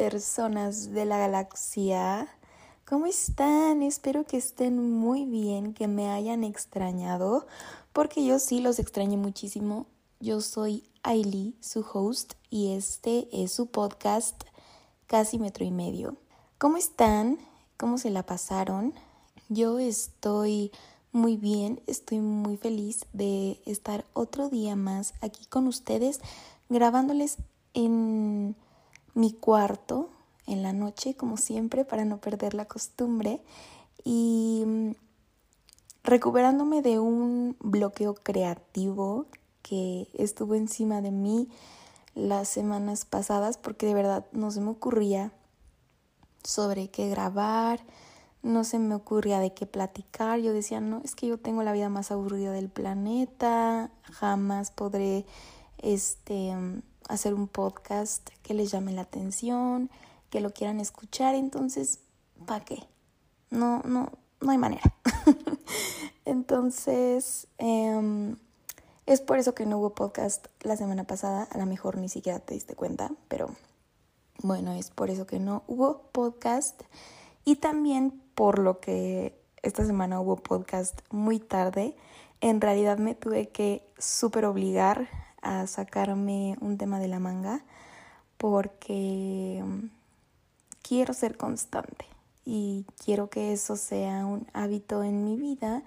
personas de la galaxia. ¿Cómo están? Espero que estén muy bien, que me hayan extrañado, porque yo sí los extraño muchísimo. Yo soy Ailey, su host, y este es su podcast Casi Metro y Medio. ¿Cómo están? ¿Cómo se la pasaron? Yo estoy muy bien, estoy muy feliz de estar otro día más aquí con ustedes grabándoles en mi cuarto en la noche, como siempre, para no perder la costumbre y mm, recuperándome de un bloqueo creativo que estuvo encima de mí las semanas pasadas porque de verdad no se me ocurría sobre qué grabar, no se me ocurría de qué platicar. Yo decía, no, es que yo tengo la vida más aburrida del planeta, jamás podré este hacer un podcast que les llame la atención, que lo quieran escuchar, entonces, ¿para qué? No, no, no hay manera. entonces, em, es por eso que no hubo podcast la semana pasada, a lo mejor ni siquiera te diste cuenta, pero bueno, es por eso que no hubo podcast y también por lo que esta semana hubo podcast muy tarde. En realidad me tuve que súper obligar a sacarme un tema de la manga porque mm, quiero ser constante y quiero que eso sea un hábito en mi vida,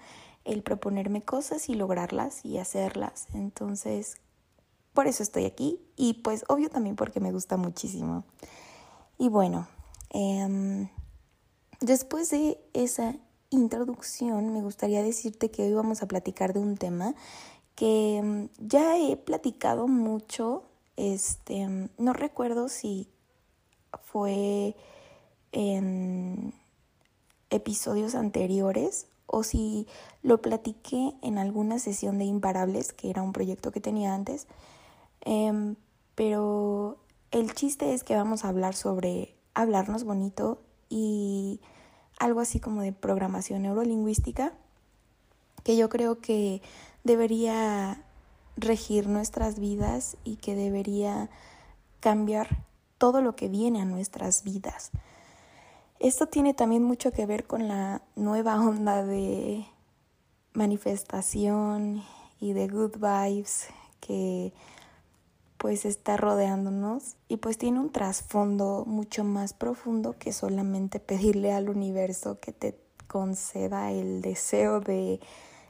el proponerme cosas y lograrlas y hacerlas. Entonces, por eso estoy aquí y pues obvio también porque me gusta muchísimo. Y bueno, em, después de esa introducción me gustaría decirte que hoy vamos a platicar de un tema que mm, ya he platicado mucho, este, mm, no recuerdo si fue en episodios anteriores o si lo platiqué en alguna sesión de Imparables, que era un proyecto que tenía antes, em, pero el chiste es que vamos a hablar sobre hablarnos bonito y algo así como de programación neurolingüística, que yo creo que debería regir nuestras vidas y que debería cambiar todo lo que viene a nuestras vidas. Esto tiene también mucho que ver con la nueva onda de manifestación y de good vibes que pues está rodeándonos y pues tiene un trasfondo mucho más profundo que solamente pedirle al universo que te conceda el deseo de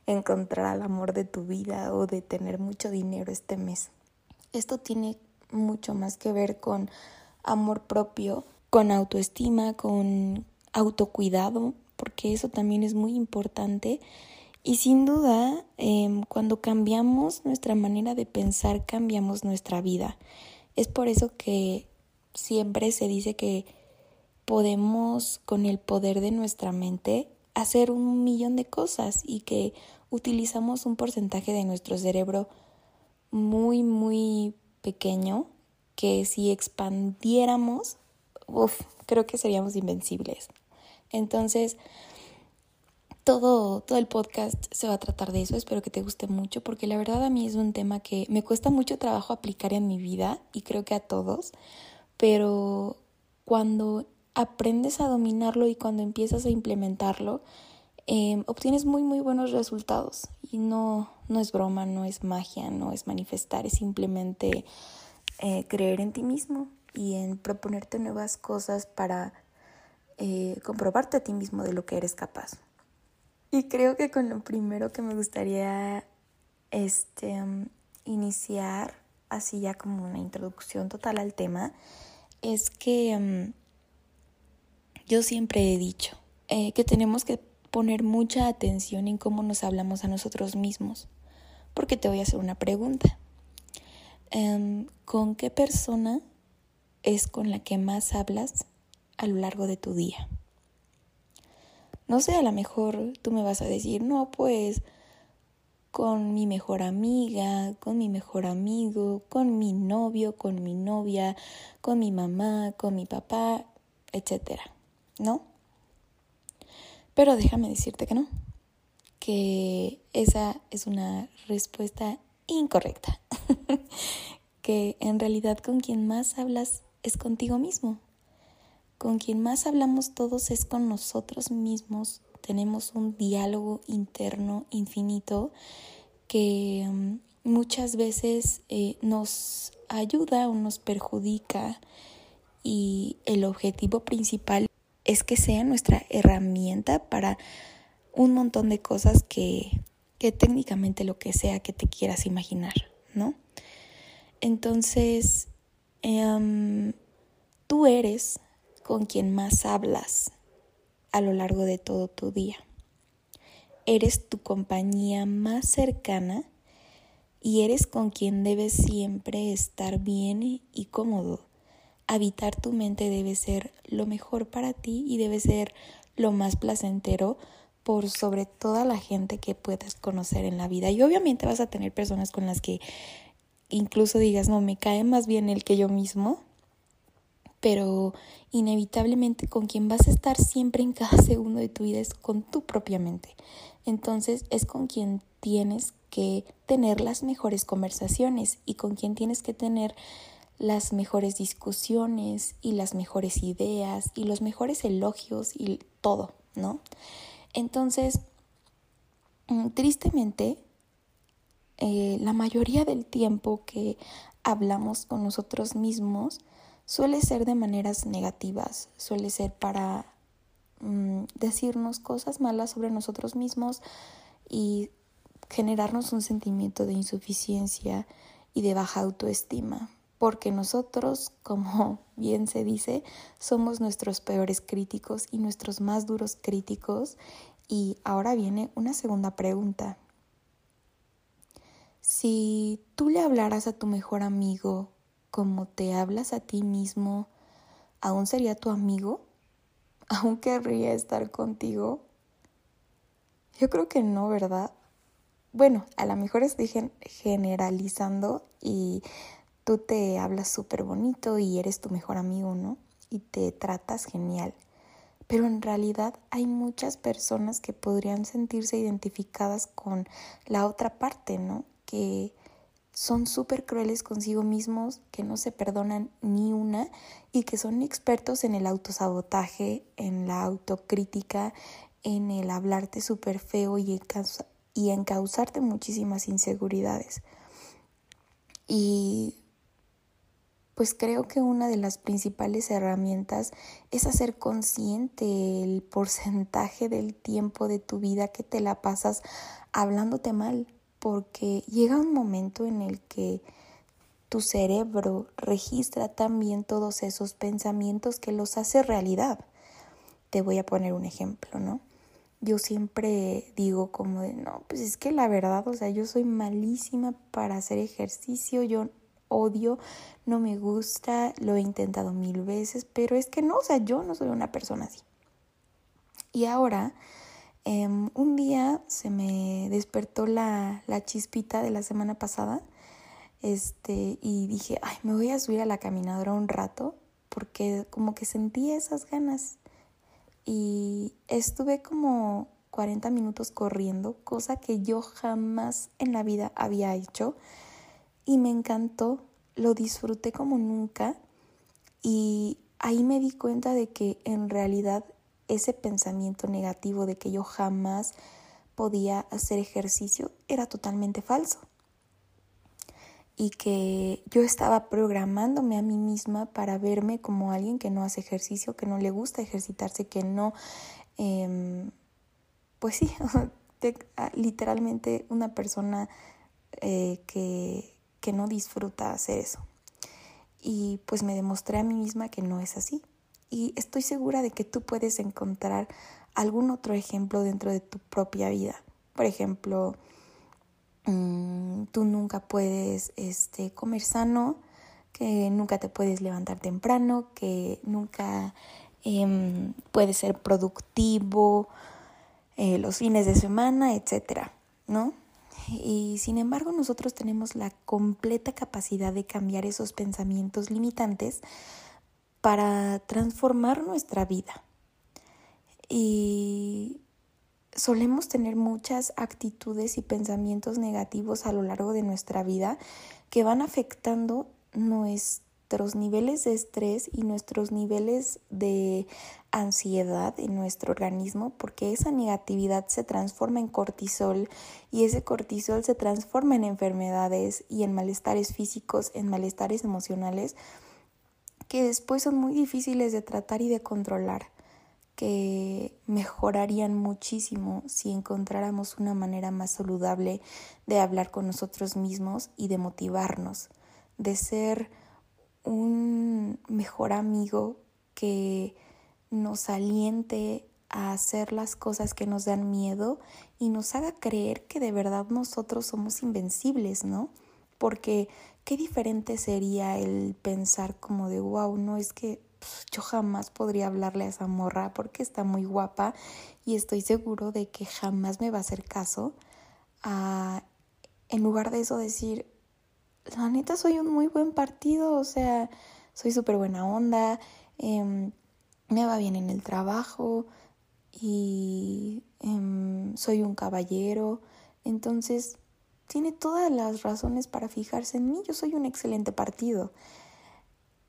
encontrar al amor de tu vida o de tener mucho dinero este mes. Esto tiene mucho más que ver con amor propio, con autoestima, con autocuidado, porque eso también es muy importante. Y sin duda, em, cuando cambiamos nuestra manera de pensar, cambiamos nuestra vida. Es por eso que siempre se dice que podemos, con el poder de nuestra mente, hacer un millón de cosas y que utilizamos un porcentaje de nuestro cerebro muy, muy pequeño que si expandiéramos, uf, creo que seríamos invencibles. Entonces, todo, todo el podcast se va a tratar de eso. Espero que te guste mucho porque la verdad a mí es un tema que me cuesta mucho trabajo aplicar en mi vida y creo que a todos. Pero cuando aprendes a dominarlo y cuando empiezas a implementarlo, em, obtienes muy, muy buenos resultados. Y no, no es broma, no es magia, no es manifestar, es simplemente eh, creer en ti mismo y en proponerte nuevas cosas para eh, comprobarte a ti mismo de lo que eres capaz. Y creo que con lo primero que me gustaría este, iniciar, así ya como una introducción total al tema, es que em, yo siempre he dicho eh, que tenemos que poner mucha atención en cómo nos hablamos a nosotros mismos. Porque te voy a hacer una pregunta. Em, ¿Con qué persona es con la que más hablas a lo largo de tu día? No sé, a lo mejor tú me vas a decir, no, pues con mi mejor amiga, con mi mejor amigo, con mi novio, con mi novia, con mi mamá, con mi papá, etcétera. ¿No? Pero déjame decirte que no, que esa es una respuesta incorrecta, que en realidad con quien más hablas es contigo mismo. con quien más hablamos todos es con nosotros mismos. Tenemos un diálogo interno infinito que mm, muchas veces eh, nos ayuda o nos perjudica y el objetivo principal es que sea nuestra herramienta para un montón de cosas que, que técnicamente lo que sea que te quieras imaginar, ¿no? Entonces, em, tú eres con quien más hablas a lo largo de todo tu día. Eres tu compañía más cercana y eres con quien debes siempre estar bien y cómodo. Habitar tu mente debe ser lo mejor para ti y debe ser lo más placentero por sobre toda la gente que puedas conocer en la vida. Y obviamente vas a tener personas con las que incluso digas, no, me cae más bien el que yo mismo, pero inevitablemente con quien vas a estar siempre en cada segundo de tu vida es con tu propia mente. Entonces es con quien tienes que tener las mejores conversaciones y con quien tienes que tener las mejores discusiones y las mejores ideas y los mejores elogios y todo, ¿no? Entonces, mm, tristemente, eh, la mayoría del tiempo que hablamos con nosotros mismos, suele ser de maneras negativas, suele ser para mm, decirnos cosas malas sobre nosotros mismos y generarnos un sentimiento de insuficiencia y de baja autoestima, porque nosotros, como bien se dice, somos nuestros peores críticos y nuestros más duros críticos. Y ahora viene una segunda pregunta. Si tú le hablaras a tu mejor amigo como te hablas a ti mismo, ¿aún sería tu amigo? ¿Aún querría estar contigo? Yo creo que no, ¿verdad? Bueno, a lo mejor estoy generalizando y tú te hablas súper bonito y eres tu mejor amigo, ¿no? Y te tratas genial. Pero en realidad hay muchas personas que podrían sentirse identificadas con la otra parte, ¿no? Que son súper crueles consigo mismos, que no se perdonan ni una y que son expertos en el autosabotaje, en la autocrítica, en el hablarte súper feo y, y en causarte muchísimas inseguridades. Y pues creo que una de las principales herramientas es hacer consciente el porcentaje del tiempo de tu vida que te la pasas hablándote mal, porque llega un momento en el que tu cerebro registra también todos esos pensamientos que los hace realidad. Te voy a poner un ejemplo, ¿no? Yo siempre digo como de, no, pues es que la verdad, o sea, yo soy malísima para hacer ejercicio, yo odio, no me gusta, lo he intentado mil veces, pero es que no, o sea, yo no soy una persona así. Y ahora Em, un día se me despertó la, la, chispita de la semana pasada este, y dije, ay, me voy a subir a la caminadora un rato porque como que sentí esas ganas. Y estuve como 40 minutos corriendo, cosa que yo jamás en la vida había hecho. Y me encantó, lo disfruté como nunca. Y ahí me di cuenta de que en realidad ese pensamiento negativo de que yo jamás podía hacer ejercicio era totalmente falso. Y que yo estaba programándome a mí misma para verme como alguien que no hace ejercicio, que no le gusta ejercitarse, que no, em, pues sí, literalmente una persona eh, que, que no disfruta hacer eso. Y pues me demostré a mí misma que no es así y estoy segura de que tú puedes encontrar algún otro ejemplo dentro de tu propia vida. Por ejemplo, mm, tú nunca puedes este, comer sano, que nunca te puedes levantar temprano, que nunca em, puedes ser productivo eh, los fines de semana, etcétera, ¿no? Y sin embargo, nosotros tenemos la completa capacidad de cambiar esos pensamientos limitantes para transformar nuestra vida. Y solemos tener muchas actitudes y pensamientos negativos a lo largo de nuestra vida que van afectando nuestra nuestros niveles de estrés y nuestros niveles de ansiedad en nuestro organismo porque esa negatividad se transforma en cortisol y ese cortisol se transforma en enfermedades y en malestares físicos, en malestares emocionales que después son muy difíciles de tratar y de controlar, que mejorarían muchísimo si encontráramos una manera más saludable de hablar con nosotros mismos y de motivarnos, de ser un mejor amigo que nos aliente a hacer las cosas que nos dan miedo y nos haga creer que de verdad nosotros somos invencibles, ¿no? Porque qué diferente sería el pensar como de, wow, no es que pues, yo jamás podría hablarle a esa morra porque está muy guapa y estoy seguro de que jamás me va a hacer caso. en lugar de eso decir, la neta soy un muy buen partido, o sea, soy súper buena onda, eh, me va bien en el trabajo y em, soy un caballero. Entonces, tiene todas las razones para fijarse en mí. Yo soy un excelente partido.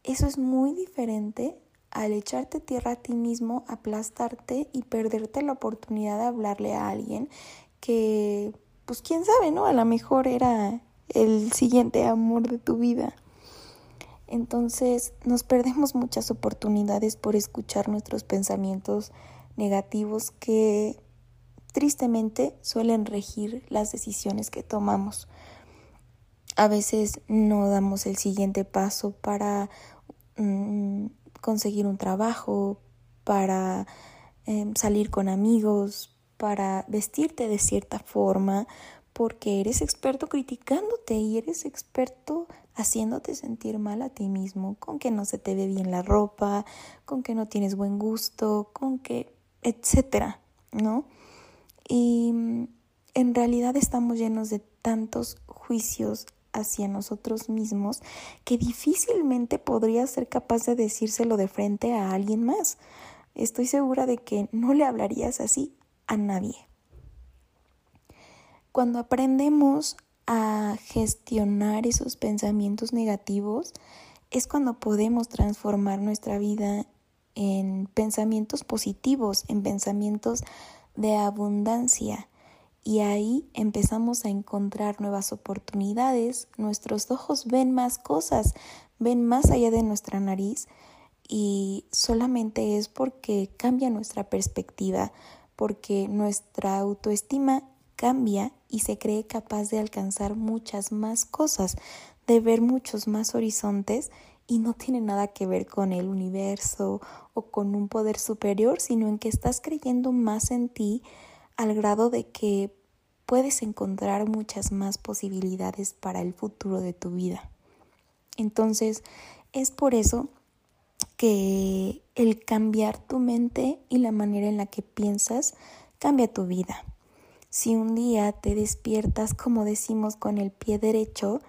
Eso es muy diferente al echarte tierra a ti mismo, aplastarte y perderte la oportunidad de hablarle a alguien que, pues quién sabe, ¿no? A lo mejor era el siguiente amor de tu vida. Entonces nos perdemos muchas oportunidades por escuchar nuestros pensamientos negativos que tristemente suelen regir las decisiones que tomamos. A veces no damos el siguiente paso para mm, conseguir un trabajo, para em, salir con amigos, para vestirte de cierta forma, porque eres experto criticándote y eres experto haciéndote sentir mal a ti mismo, con que no se te ve bien la ropa, con que no tienes buen gusto, con que, etcétera, ¿no? Y mm, en realidad estamos llenos de tantos juicios hacia nosotros mismos que difícilmente podrías ser capaz de decírselo de frente a alguien más. Estoy segura de que no le hablarías así a nadie. Cuando aprendemos a gestionar esos pensamientos negativos, es cuando podemos transformar nuestra vida en pensamientos positivos, en pensamientos de abundancia. Y ahí empezamos a encontrar nuevas oportunidades, nuestros ojos ven más cosas, ven más allá de nuestra nariz y solamente es porque cambia nuestra perspectiva, porque nuestra autoestima cambia y se cree capaz de alcanzar muchas más cosas, de ver muchos más horizontes y no tiene nada que ver con el universo o con un poder superior, sino en que estás creyendo más en ti al grado de que puedes encontrar muchas más posibilidades para el futuro de tu vida. Entonces, es por eso que el cambiar tu mente y la manera en la que piensas cambia tu vida. Si un día te despiertas, como decimos, con el pie derecho,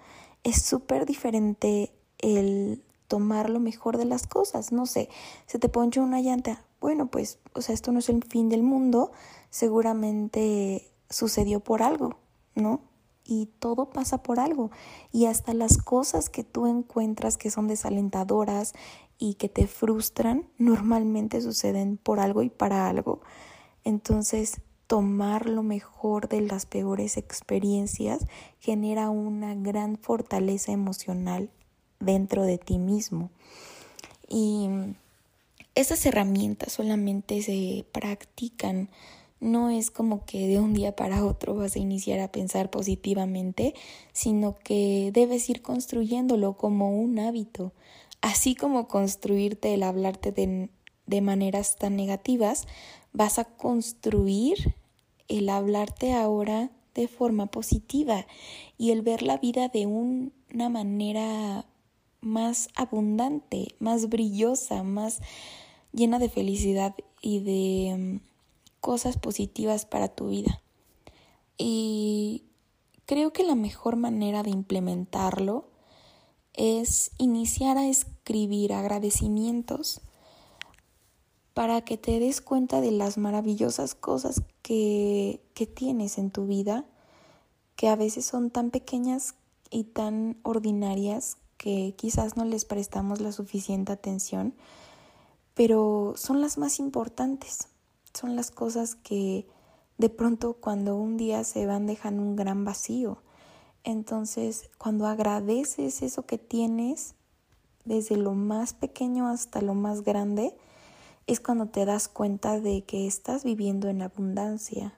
es súper diferente el tomar lo mejor de las cosas. No sé, se te ponchó una llanta. Bueno, pues, o sea, esto no es el fin del mundo. Seguramente sucedió por algo, ¿no? Y todo pasa por algo. Y hasta las cosas que tú encuentras que son desalentadoras y que te frustran, normalmente suceden por algo y para algo. Entonces, tomar lo mejor de las peores experiencias genera una gran fortaleza emocional dentro de ti mismo. Y esas herramientas solamente se practican, no es como que de un día para otro vas a iniciar a pensar positivamente, sino que debes ir construyéndolo como un hábito, así como construirte el hablarte de, de maneras tan negativas, vas a construir el hablarte ahora de forma positiva y el ver la vida de una manera más abundante, más brillosa, más llena de felicidad y de mm, cosas positivas para tu vida. Y creo que la mejor manera de implementarlo es iniciar a escribir agradecimientos para que te des cuenta de las maravillosas cosas que, que tienes en tu vida, que a veces son tan pequeñas y tan ordinarias que quizás no les prestamos la suficiente atención, pero son las más importantes, son las cosas que de pronto cuando un día se van dejan un gran vacío. Entonces, cuando agradeces eso que tienes, desde lo más pequeño hasta lo más grande, es cuando te das cuenta de que estás viviendo en abundancia.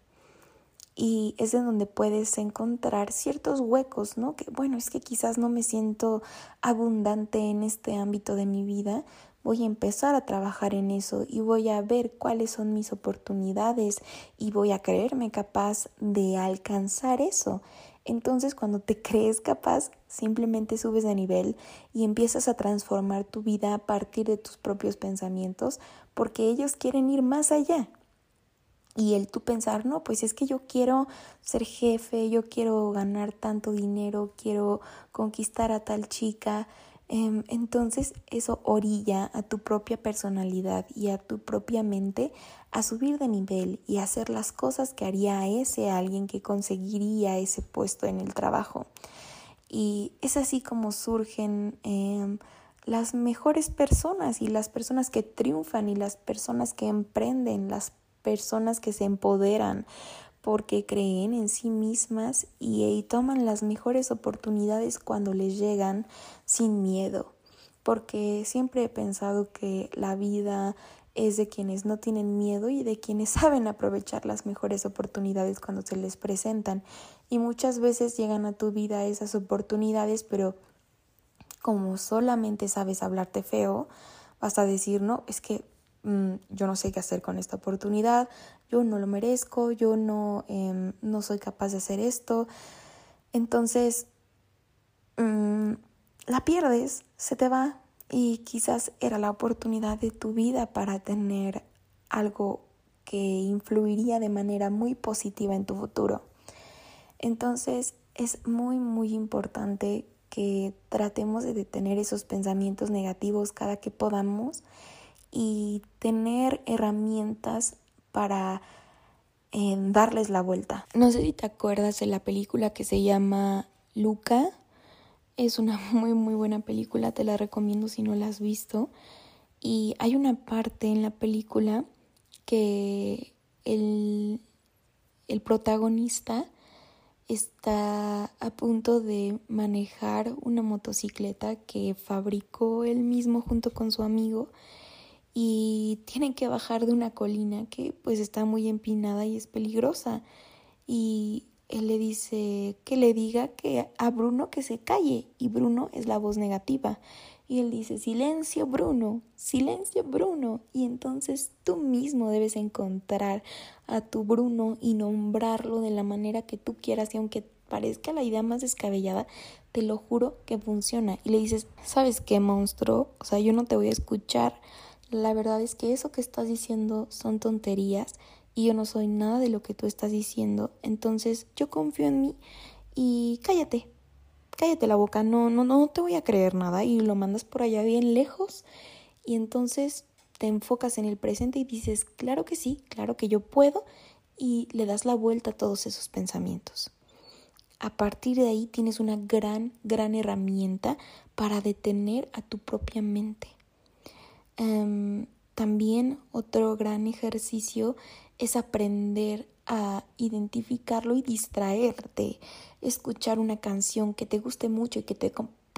Y es en donde puedes encontrar ciertos huecos, ¿no? Que bueno, es que quizás no me siento abundante en este ámbito de mi vida. Voy a empezar a trabajar en eso y voy a ver cuáles son mis oportunidades y voy a creerme capaz de alcanzar eso. Entonces cuando te crees capaz, simplemente subes de nivel y empiezas a transformar tu vida a partir de tus propios pensamientos porque ellos quieren ir más allá. Y el tú pensar, no, pues es que yo quiero ser jefe, yo quiero ganar tanto dinero, quiero conquistar a tal chica, entonces eso orilla a tu propia personalidad y a tu propia mente a subir de nivel y a hacer las cosas que haría ese alguien que conseguiría ese puesto en el trabajo. Y es así como surgen em, las mejores personas y las personas que triunfan y las personas que emprenden, las personas que se empoderan, porque creen en sí mismas y, toman las mejores oportunidades cuando les llegan sin miedo, porque siempre he pensado que la vida es de quienes no tienen miedo y de quienes saben aprovechar las mejores oportunidades cuando se les presentan. Y muchas veces llegan a tu vida esas oportunidades, pero como solamente sabes hablarte feo, vas a decir, no, es que mm, yo no sé qué hacer con esta oportunidad, yo no lo merezco, yo no, em, no soy capaz de hacer esto. Entonces, mm, la pierdes, se te va y quizás era la oportunidad de tu vida para tener algo que influiría de manera muy positiva en tu futuro. Entonces, es muy, muy importante que tratemos de detener esos pensamientos negativos cada que podamos y tener herramientas para eh, darles la vuelta. No sé si te acuerdas de la película que se llama Luca. Es una muy muy buena película, te la recomiendo si no la has visto. Y hay una parte en la película que el, el protagonista está a punto de manejar una motocicleta que fabricó él mismo junto con su amigo y tienen que bajar de una colina que pues está muy empinada y es peligrosa. Y él le dice que le diga que a Bruno que se calle y Bruno es la voz negativa. Y él dice, silencio Bruno, silencio Bruno. Y entonces tú mismo debes encontrar a tu Bruno y nombrarlo de la manera que tú quieras. Y aunque parezca la idea más descabellada, te lo juro que funciona. Y le dices, ¿sabes qué monstruo? O sea, yo no te voy a escuchar la verdad es que eso que estás diciendo son tonterías y yo no soy nada de lo que tú estás diciendo. Entonces yo confío en mí y cállate, cállate la boca, no, no, no te voy a creer nada y lo mandas por allá bien lejos y entonces te enfocas en el presente y dices, claro que sí, claro que yo puedo y le das la vuelta a todos esos pensamientos. A partir de ahí tienes una gran, gran herramienta para detener a tu propia mente. Em, también otro gran ejercicio es aprender a identificarlo y distraerte, escuchar una canción que te guste mucho y que te,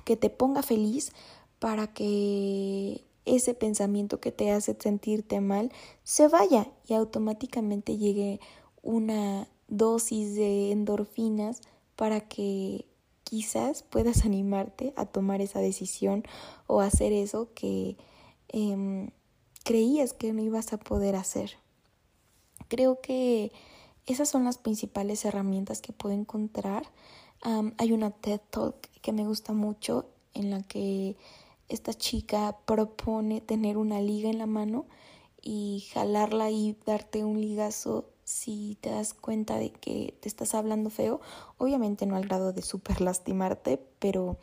que te ponga feliz para que ese pensamiento que te hace sentirte mal se vaya y automáticamente llegue una dosis de endorfinas para que quizás puedas animarte a tomar esa decisión o hacer eso que Em, creías que no ibas a poder hacer. Creo que esas son las principales herramientas que puedo encontrar. hay una TED Talk que me gusta mucho en la que esta chica propone tener una liga en la mano y jalarla y darte un ligazo si te das cuenta de que te estás hablando feo. Obviamente no al grado de super lastimarte, pero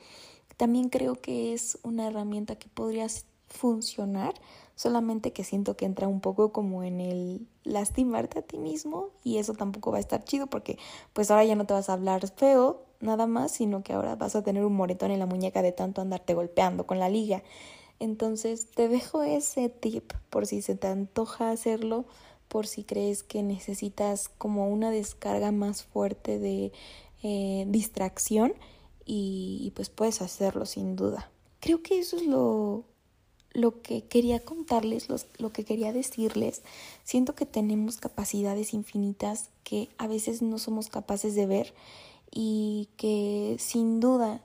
también creo que es una herramienta que podrías funcionar, solamente que siento que entra un poco como en el lastimarte a ti mismo y eso tampoco va a estar chido porque pues ahora ya no te vas a hablar feo, nada más, sino que ahora vas a tener un moretón en la muñeca de tanto andarte golpeando con la liga. Entonces te dejo ese tip por si se te antoja hacerlo, por si crees que necesitas como una descarga más fuerte de eh, distracción y, pues puedes hacerlo sin duda. Creo que eso es lo, lo que quería contarles, lo que quería decirles. Siento que tenemos capacidades infinitas que a veces no somos capaces de ver y que sin duda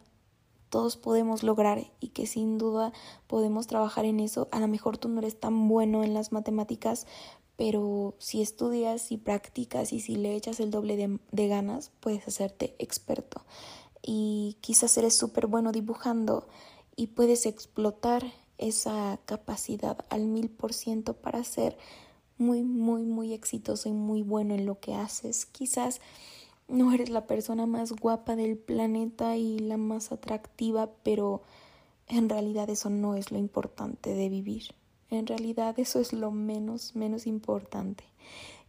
todos podemos lograr y que sin duda podemos trabajar en eso. A lo mejor tú no eres tan bueno en las matemáticas, pero si estudias y practicas y si le echas el doble de, ganas, puedes hacerte experto. Y quizás eres súper bueno dibujando y puedes explotar esa capacidad al mil por ciento para ser muy, muy, muy exitoso y muy bueno en lo que haces. Quizás no eres la persona más guapa del planeta y la más atractiva, pero en realidad eso no es lo importante de vivir. En realidad eso es lo menos, menos importante.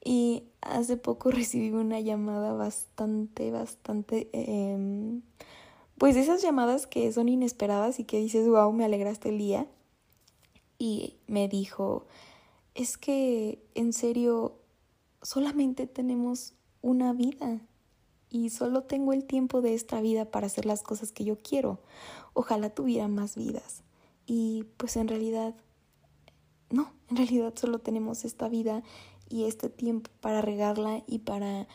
Y hace poco recibí una llamada bastante, bastante, eh, pues esas llamadas que son inesperadas y que dices, wow, me alegraste el día. Y me dijo, es que en serio, solamente tenemos una vida y solo tengo el tiempo de esta vida para hacer las cosas que yo quiero. Ojalá tuviera más vidas. Y pues en realidad, no, en realidad solo tenemos esta vida y este tiempo para regarla y para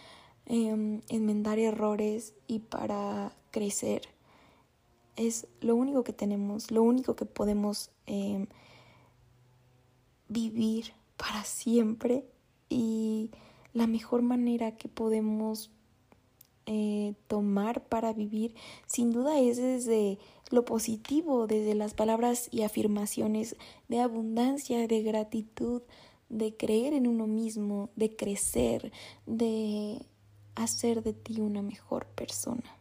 em, enmendar errores y para crecer. Es lo único que tenemos, lo único que podemos em, vivir para siempre y la mejor manera que podemos eh, tomar para vivir, sin duda es desde lo positivo, desde las palabras y afirmaciones de abundancia, de gratitud, de creer en uno mismo, de crecer, de hacer de ti una mejor persona.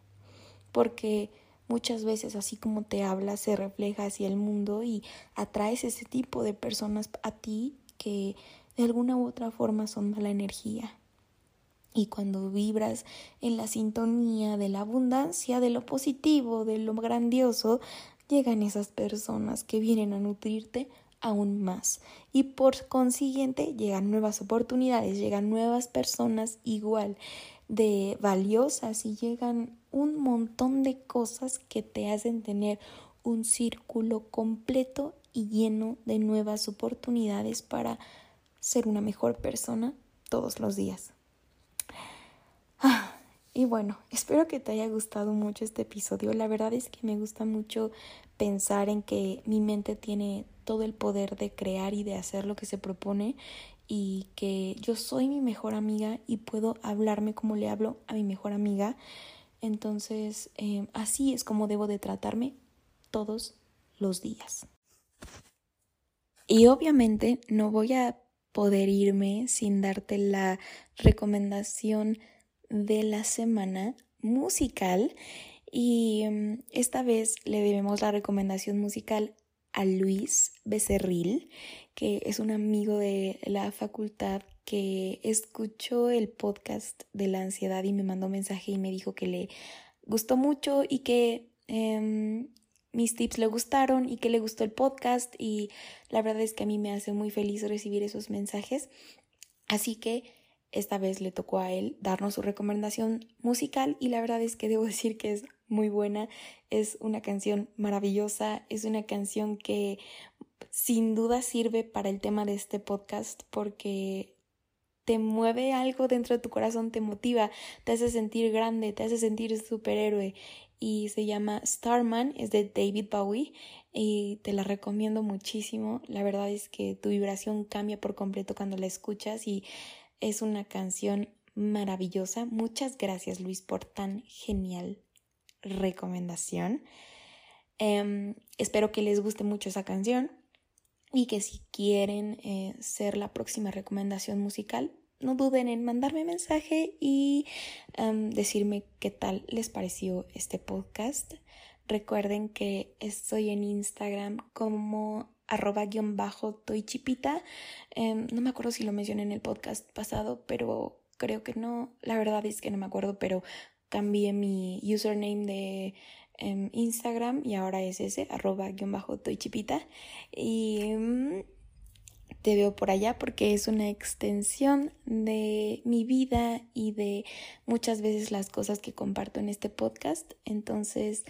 Porque muchas veces así como te hablas se refleja hacia el mundo y atraes ese tipo de personas a ti que de alguna u otra forma son mala energía. Y cuando vibras en la sintonía de la abundancia, de lo positivo, de lo grandioso, llegan esas personas que vienen a nutrirte aún más. Y por consiguiente llegan nuevas oportunidades, llegan nuevas personas igual de valiosas y llegan un montón de cosas que te hacen tener un círculo completo y lleno de nuevas oportunidades para ser una mejor persona todos los días. Ah, y bueno, espero que te haya gustado mucho este episodio. La verdad es que me gusta mucho pensar en que mi mente tiene todo el poder de crear y de hacer lo que se propone y que yo soy mi mejor amiga y puedo hablarme como le hablo a mi mejor amiga. Entonces, eh, así es como debo de tratarme todos los días. Y obviamente no voy a poder irme sin darte la recomendación de la semana musical y mm, esta vez le debemos la recomendación musical a Luis Becerril, que es un amigo de la facultad que escuchó el podcast de la ansiedad y me mandó mensaje y me dijo que le gustó mucho y que em, mis tips le gustaron y que le gustó el podcast y la verdad es que a mí me hace muy feliz recibir esos mensajes. Así que esta vez le tocó a él darnos su recomendación musical y la verdad es que debo decir que es muy buena, es una canción maravillosa, es una canción que sin duda sirve para el tema de este podcast porque te mueve algo dentro de tu corazón, te motiva, te hace sentir grande, te hace sentir superhéroe y se llama Starman, es de David Bowie y te la recomiendo muchísimo. La verdad es que tu vibración cambia por completo cuando la escuchas y es una canción maravillosa. Muchas gracias Luis por tan genial recomendación. Em, espero que les guste mucho esa canción y que si quieren eh, ser la próxima recomendación musical, no duden en mandarme mensaje y em, decirme qué tal les pareció este podcast. Recuerden que estoy en Instagram como arroba guion bajo. Em, no me acuerdo si lo mencioné en el podcast pasado, pero creo que no. La verdad es que no me acuerdo, pero cambié mi username de em, Instagram y ahora es ese, arroba guion bajo toychipita. Y em, te veo por allá porque es una extensión de mi vida y de muchas veces las cosas que comparto en este podcast. Entonces,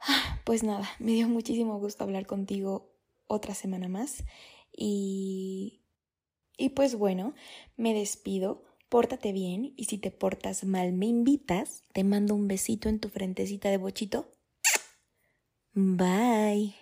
ah, pues nada, me dio muchísimo gusto hablar contigo otra semana más. Y, y pues bueno, me despido. Pórtate bien y si te portas mal me invitas, te mando un besito en tu frentecita de bochito. Bye.